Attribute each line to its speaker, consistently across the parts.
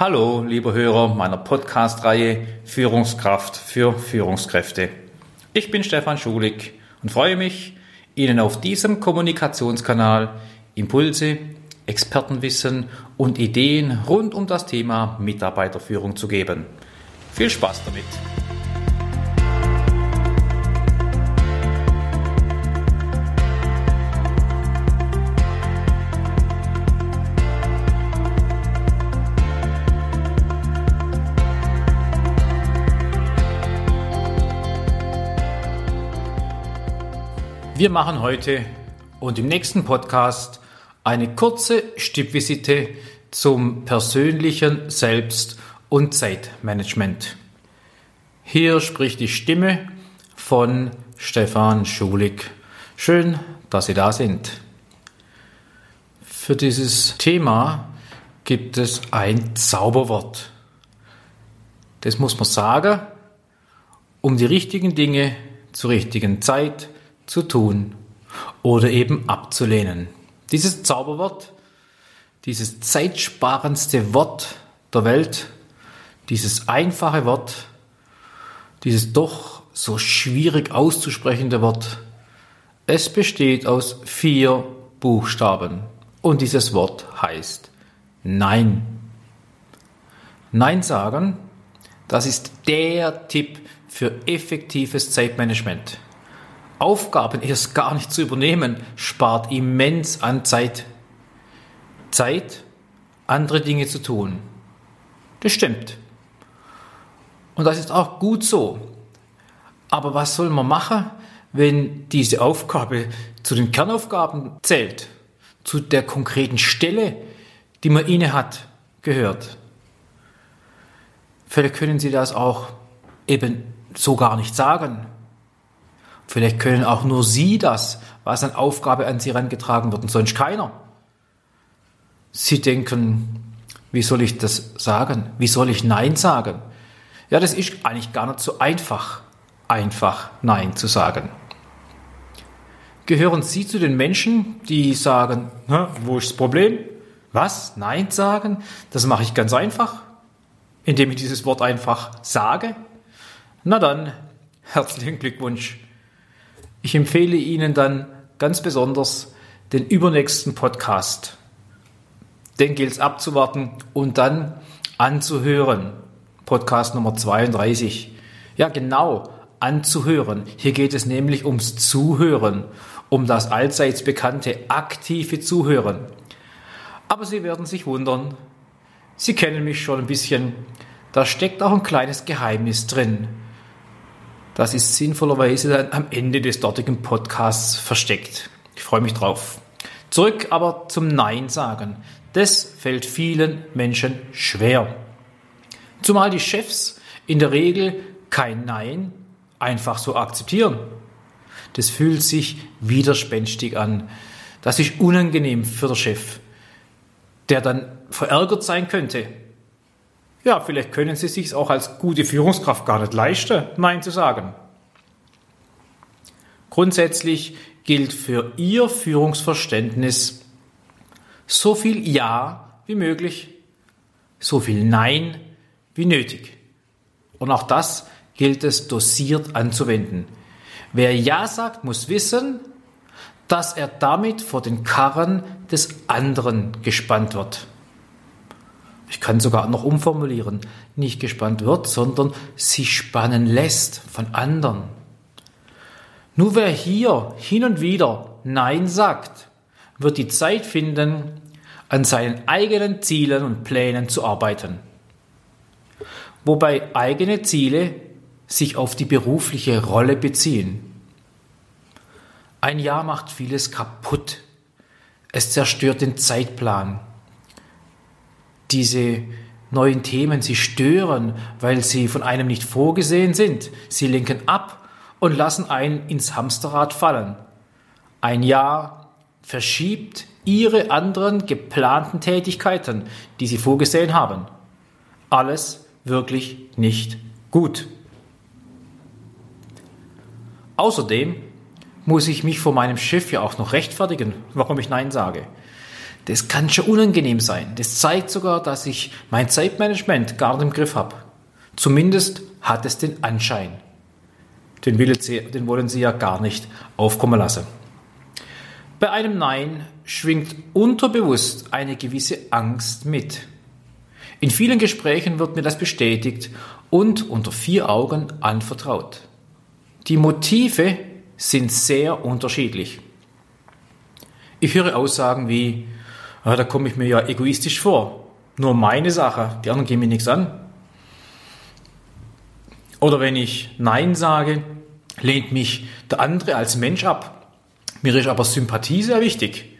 Speaker 1: Hallo, lieber Hörer meiner Podcast-Reihe Führungskraft für Führungskräfte. Ich bin Stefan Schulig und freue mich, Ihnen auf diesem Kommunikationskanal Impulse, Expertenwissen und Ideen rund um das Thema Mitarbeiterführung zu geben. Viel Spaß damit! Wir machen heute und im nächsten Podcast eine kurze Stippvisite zum persönlichen Selbst- und Zeitmanagement. Hier spricht die Stimme von Stefan Schulig. Schön, dass Sie da sind. Für dieses Thema gibt es ein Zauberwort. Das muss man sagen, um die richtigen Dinge zur richtigen Zeit zu tun oder eben abzulehnen. Dieses Zauberwort, dieses zeitsparendste Wort der Welt, dieses einfache Wort, dieses doch so schwierig auszusprechende Wort, es besteht aus vier Buchstaben und dieses Wort heißt Nein. Nein sagen, das ist der Tipp für effektives Zeitmanagement. Aufgaben erst gar nicht zu übernehmen, spart immens an Zeit. Zeit, andere Dinge zu tun. Das stimmt. Und das ist auch gut so. Aber was soll man machen, wenn diese Aufgabe zu den Kernaufgaben zählt, zu der konkreten Stelle, die man inne hat, gehört? Vielleicht können Sie das auch eben so gar nicht sagen. Vielleicht können auch nur Sie das, was an Aufgabe an Sie herangetragen wird und sonst keiner. Sie denken, wie soll ich das sagen? Wie soll ich Nein sagen? Ja, das ist eigentlich gar nicht so einfach, einfach Nein zu sagen. Gehören Sie zu den Menschen, die sagen, wo ist das Problem? Was? Nein sagen? Das mache ich ganz einfach, indem ich dieses Wort einfach sage? Na dann, herzlichen Glückwunsch. Ich empfehle Ihnen dann ganz besonders den übernächsten Podcast. Den gilt es abzuwarten und dann anzuhören. Podcast Nummer 32. Ja, genau, anzuhören. Hier geht es nämlich ums Zuhören, um das allseits bekannte aktive Zuhören. Aber Sie werden sich wundern. Sie kennen mich schon ein bisschen. Da steckt auch ein kleines Geheimnis drin. Das ist sinnvollerweise dann am Ende des dortigen Podcasts versteckt. Ich freue mich drauf. Zurück aber zum Nein sagen. Das fällt vielen Menschen schwer. Zumal die Chefs in der Regel kein Nein einfach so akzeptieren. Das fühlt sich widerspenstig an. Das ist unangenehm für den Chef, der dann verärgert sein könnte, ja, vielleicht können Sie sich auch als gute Führungskraft gar nicht leisten, Nein zu sagen. Grundsätzlich gilt für Ihr Führungsverständnis so viel Ja wie möglich, so viel Nein wie nötig. Und auch das gilt es dosiert anzuwenden. Wer Ja sagt, muss wissen, dass er damit vor den Karren des anderen gespannt wird. Ich kann sogar noch umformulieren, nicht gespannt wird, sondern sich spannen lässt von anderen. Nur wer hier hin und wieder Nein sagt, wird die Zeit finden, an seinen eigenen Zielen und Plänen zu arbeiten. Wobei eigene Ziele sich auf die berufliche Rolle beziehen. Ein Jahr macht vieles kaputt. Es zerstört den Zeitplan diese neuen Themen sie stören, weil sie von einem nicht vorgesehen sind. Sie lenken ab und lassen einen ins Hamsterrad fallen. Ein Jahr verschiebt ihre anderen geplanten Tätigkeiten, die sie vorgesehen haben. Alles wirklich nicht gut. Außerdem muss ich mich vor meinem Chef ja auch noch rechtfertigen, warum ich Nein sage. Das kann schon unangenehm sein. Das zeigt sogar, dass ich mein Zeitmanagement gar nicht im Griff habe. Zumindest hat es den Anschein. Den, Sie, den wollen Sie ja gar nicht aufkommen lassen. Bei einem Nein schwingt unterbewusst eine gewisse Angst mit. In vielen Gesprächen wird mir das bestätigt und unter vier Augen anvertraut. Die Motive sind sehr unterschiedlich. Ich höre Aussagen wie, ah, da komme ich mir ja egoistisch vor. Nur meine Sache, die anderen gehen mir nichts an. Oder wenn ich Nein sage, lehnt mich der andere als Mensch ab. Mir ist aber Sympathie sehr wichtig.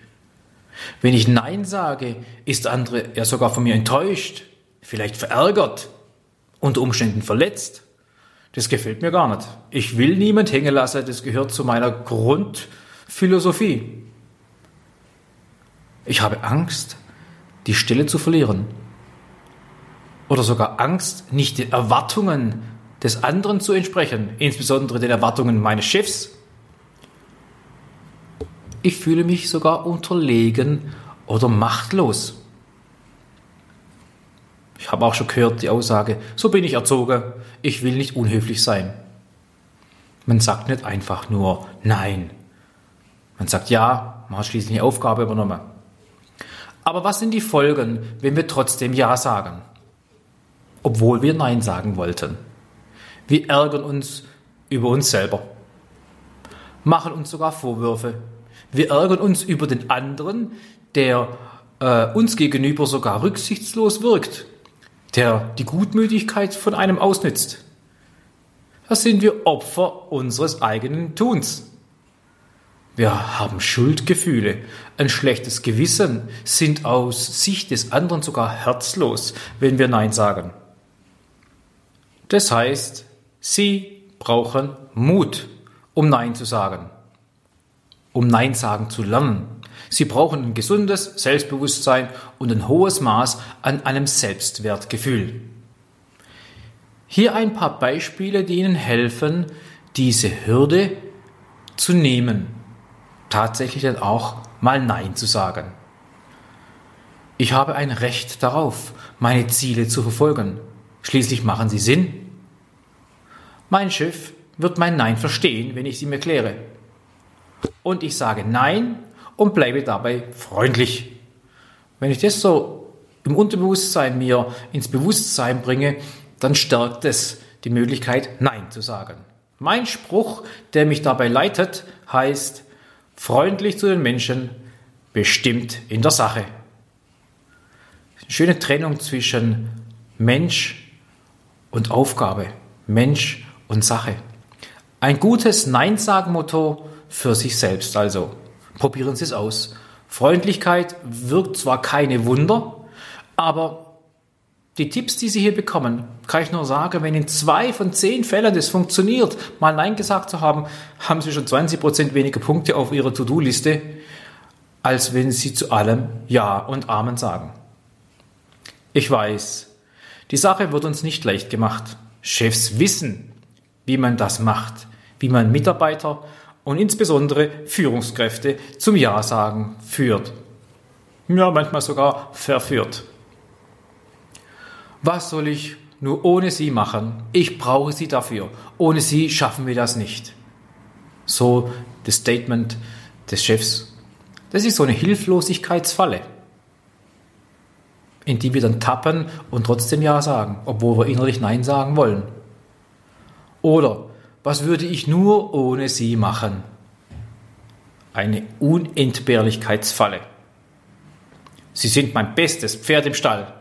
Speaker 1: Wenn ich Nein sage, ist der andere ja sogar von mir enttäuscht, vielleicht verärgert, unter Umständen verletzt. Das gefällt mir gar nicht. Ich will niemand hängen lassen, das gehört zu meiner Grundphilosophie. Ich habe Angst, die Stelle zu verlieren. Oder sogar Angst, nicht den Erwartungen des anderen zu entsprechen, insbesondere den Erwartungen meines Chefs. Ich fühle mich sogar unterlegen oder machtlos. Ich habe auch schon gehört die Aussage, so bin ich erzogen, ich will nicht unhöflich sein. Man sagt nicht einfach nur Nein. Man sagt ja, man hat schließlich eine Aufgabe übernommen. Aber was sind die Folgen, wenn wir trotzdem Ja sagen? Obwohl wir Nein sagen wollten. Wir ärgern uns über uns selber, machen uns sogar Vorwürfe. Wir ärgern uns über den anderen, der äh, uns gegenüber sogar rücksichtslos wirkt, der die Gutmütigkeit von einem ausnützt. Da sind wir Opfer unseres eigenen Tuns. Wir haben Schuldgefühle, ein schlechtes Gewissen, sind aus Sicht des anderen sogar herzlos, wenn wir Nein sagen. Das heißt, Sie brauchen Mut, um Nein zu sagen, um Nein sagen zu lernen. Sie brauchen ein gesundes Selbstbewusstsein und ein hohes Maß an einem Selbstwertgefühl. Hier ein paar Beispiele, die Ihnen helfen, diese Hürde zu nehmen tatsächlich dann auch mal Nein zu sagen. Ich habe ein Recht darauf, meine Ziele zu verfolgen. Schließlich machen sie Sinn. Mein Chef wird mein Nein verstehen, wenn ich es ihm erkläre. Und ich sage Nein und bleibe dabei freundlich. Wenn ich das so im Unterbewusstsein mir ins Bewusstsein bringe, dann stärkt es die Möglichkeit, Nein zu sagen. Mein Spruch, der mich dabei leitet, heißt, freundlich zu den Menschen, bestimmt in der Sache. Eine schöne Trennung zwischen Mensch und Aufgabe, Mensch und Sache. Ein gutes Nein-Sagen-Motto für sich selbst also. Probieren Sie es aus. Freundlichkeit wirkt zwar keine Wunder, aber die Tipps, die Sie hier bekommen, kann ich nur sagen, wenn in zwei von zehn Fällen das funktioniert, mal Nein gesagt zu haben, haben Sie schon 20 Prozent weniger Punkte auf Ihrer To-Do-Liste, als wenn Sie zu allem Ja und Amen sagen. Ich weiß, die Sache wird uns nicht leicht gemacht. Chefs wissen, wie man das macht, wie man Mitarbeiter und insbesondere Führungskräfte zum Ja sagen führt. Ja, manchmal sogar verführt. Was soll ich nur ohne sie machen? Ich brauche sie dafür. Ohne sie schaffen wir das nicht. So das Statement des Chefs. Das ist so eine Hilflosigkeitsfalle, in die wir dann tappen und trotzdem Ja sagen, obwohl wir innerlich Nein sagen wollen. Oder was würde ich nur ohne sie machen? Eine Unentbehrlichkeitsfalle. Sie sind mein bestes Pferd im Stall.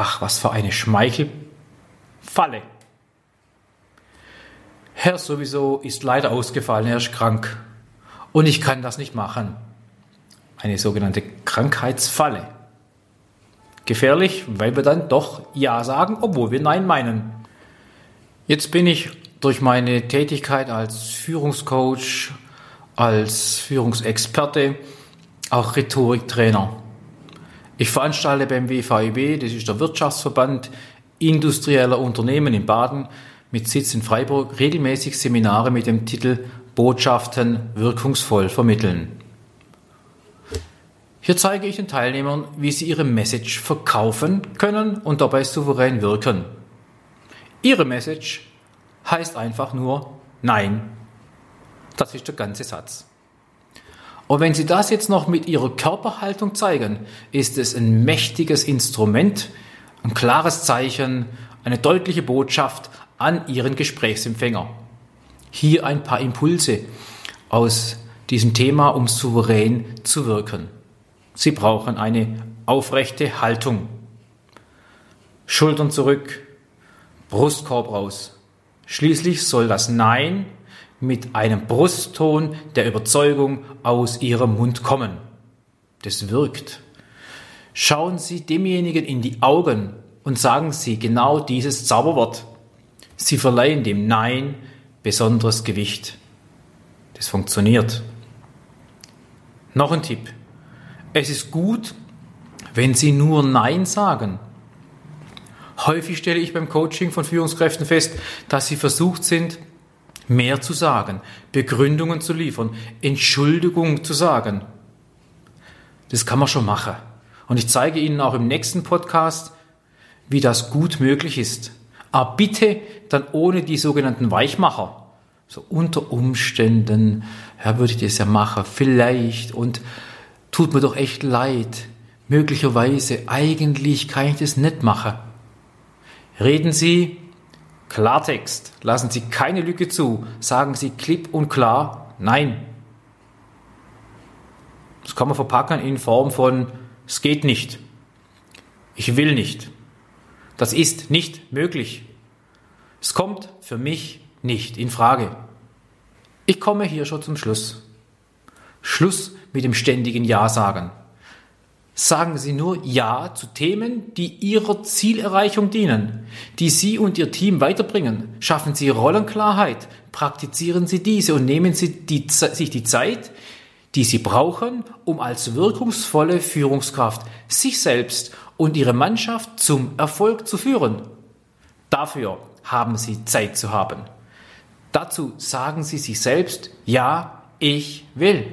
Speaker 1: Ach, was für eine Schmeichelfalle. Herr sowieso ist leider ausgefallen, er ist krank. Und ich kann das nicht machen. Eine sogenannte Krankheitsfalle. Gefährlich, weil wir dann doch Ja sagen, obwohl wir Nein meinen. Jetzt bin ich durch meine Tätigkeit als Führungscoach, als Führungsexperte, auch Rhetoriktrainer. Ich veranstalte beim WVIB, das ist der Wirtschaftsverband industrieller Unternehmen in Baden mit Sitz in Freiburg, regelmäßig Seminare mit dem Titel Botschaften wirkungsvoll vermitteln. Hier zeige ich den Teilnehmern, wie sie ihre Message verkaufen können und dabei souverän wirken. Ihre Message heißt einfach nur Nein. Das ist der ganze Satz. Und wenn Sie das jetzt noch mit Ihrer Körperhaltung zeigen, ist es ein mächtiges Instrument, ein klares Zeichen, eine deutliche Botschaft an Ihren Gesprächsempfänger. Hier ein paar Impulse aus diesem Thema, um souverän zu wirken. Sie brauchen eine aufrechte Haltung. Schultern zurück, Brustkorb raus. Schließlich soll das Nein mit einem Brustton der Überzeugung aus Ihrem Mund kommen. Das wirkt. Schauen Sie demjenigen in die Augen und sagen Sie genau dieses Zauberwort. Sie verleihen dem Nein besonderes Gewicht. Das funktioniert. Noch ein Tipp. Es ist gut, wenn Sie nur Nein sagen. Häufig stelle ich beim Coaching von Führungskräften fest, dass sie versucht sind, mehr zu sagen, Begründungen zu liefern, Entschuldigungen zu sagen. Das kann man schon machen. Und ich zeige Ihnen auch im nächsten Podcast, wie das gut möglich ist. Aber bitte dann ohne die sogenannten Weichmacher. So unter Umständen, ja, würde ich das ja machen, vielleicht und tut mir doch echt leid. Möglicherweise, eigentlich kann ich das nicht machen. Reden Sie Klartext. Lassen Sie keine Lücke zu. Sagen Sie klipp und klar Nein. Das kann man verpacken in Form von es geht nicht. Ich will nicht. Das ist nicht möglich. Es kommt für mich nicht in Frage. Ich komme hier schon zum Schluss. Schluss mit dem ständigen Ja sagen. Sagen Sie nur Ja zu Themen, die Ihrer Zielerreichung dienen, die Sie und Ihr Team weiterbringen. Schaffen Sie Rollenklarheit, praktizieren Sie diese und nehmen Sie die, sich die Zeit, die Sie brauchen, um als wirkungsvolle Führungskraft sich selbst und Ihre Mannschaft zum Erfolg zu führen. Dafür haben Sie Zeit zu haben. Dazu sagen Sie sich selbst, ja, ich will.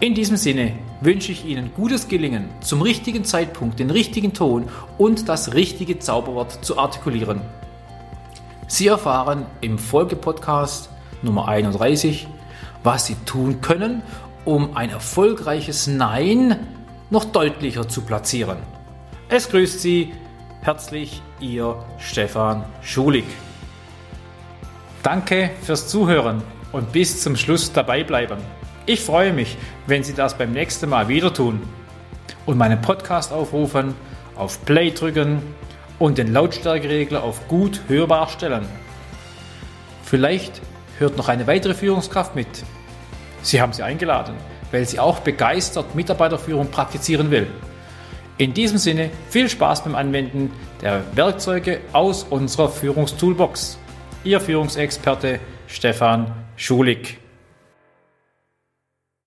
Speaker 1: In diesem Sinne wünsche ich Ihnen gutes Gelingen, zum richtigen Zeitpunkt den richtigen Ton und das richtige Zauberwort zu artikulieren. Sie erfahren im Folgepodcast Nummer 31, was Sie tun können, um ein erfolgreiches Nein noch deutlicher zu platzieren. Es grüßt Sie herzlich Ihr Stefan Schulig. Danke fürs Zuhören und bis zum Schluss dabei bleiben. Ich freue mich, wenn Sie das beim nächsten Mal wieder tun und meinen Podcast aufrufen, auf Play drücken und den Lautstärkeregler auf gut hörbar stellen. Vielleicht hört noch eine weitere Führungskraft mit. Sie haben sie eingeladen, weil sie auch begeistert Mitarbeiterführung praktizieren will. In diesem Sinne viel Spaß beim Anwenden der Werkzeuge aus unserer Führungstoolbox. Ihr Führungsexperte Stefan Schulig.